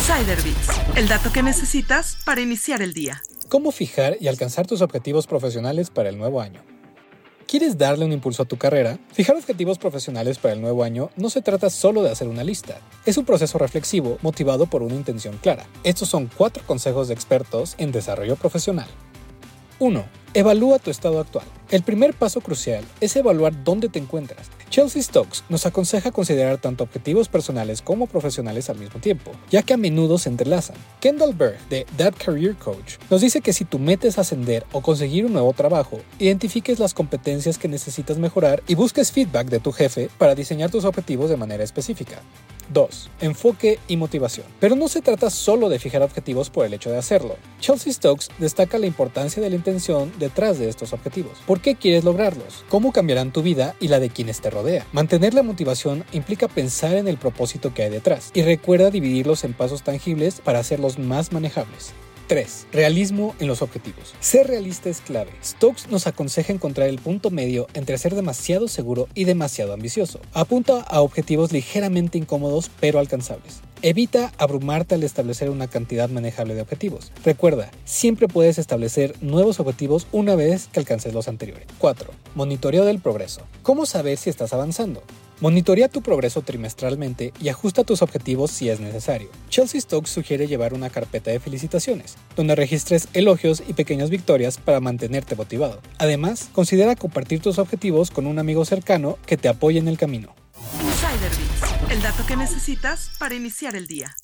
Insider Bits, el dato que necesitas para iniciar el día. ¿Cómo fijar y alcanzar tus objetivos profesionales para el nuevo año? ¿Quieres darle un impulso a tu carrera? Fijar objetivos profesionales para el nuevo año no se trata solo de hacer una lista. Es un proceso reflexivo motivado por una intención clara. Estos son cuatro consejos de expertos en desarrollo profesional. 1. Evalúa tu estado actual. El primer paso crucial es evaluar dónde te encuentras. Chelsea Stokes nos aconseja considerar tanto objetivos personales como profesionales al mismo tiempo, ya que a menudo se entrelazan. Kendall Berg, de That Career Coach, nos dice que si tu meta es ascender o conseguir un nuevo trabajo, identifiques las competencias que necesitas mejorar y busques feedback de tu jefe para diseñar tus objetivos de manera específica. 2. Enfoque y motivación. Pero no se trata solo de fijar objetivos por el hecho de hacerlo. Chelsea Stokes destaca la importancia de la intención detrás de estos objetivos. ¿Por qué quieres lograrlos? ¿Cómo cambiarán tu vida y la de quienes te rodean? Mantener la motivación implica pensar en el propósito que hay detrás y recuerda dividirlos en pasos tangibles para hacerlos más manejables. 3. Realismo en los objetivos. Ser realista es clave. Stokes nos aconseja encontrar el punto medio entre ser demasiado seguro y demasiado ambicioso. Apunta a objetivos ligeramente incómodos pero alcanzables. Evita abrumarte al establecer una cantidad manejable de objetivos. Recuerda, siempre puedes establecer nuevos objetivos una vez que alcances los anteriores. 4. Monitoreo del progreso. ¿Cómo saber si estás avanzando? Monitorea tu progreso trimestralmente y ajusta tus objetivos si es necesario. Chelsea Stokes sugiere llevar una carpeta de felicitaciones, donde registres elogios y pequeñas victorias para mantenerte motivado. Además, considera compartir tus objetivos con un amigo cercano que te apoye en el camino. Insider el dato que necesitas para iniciar el día.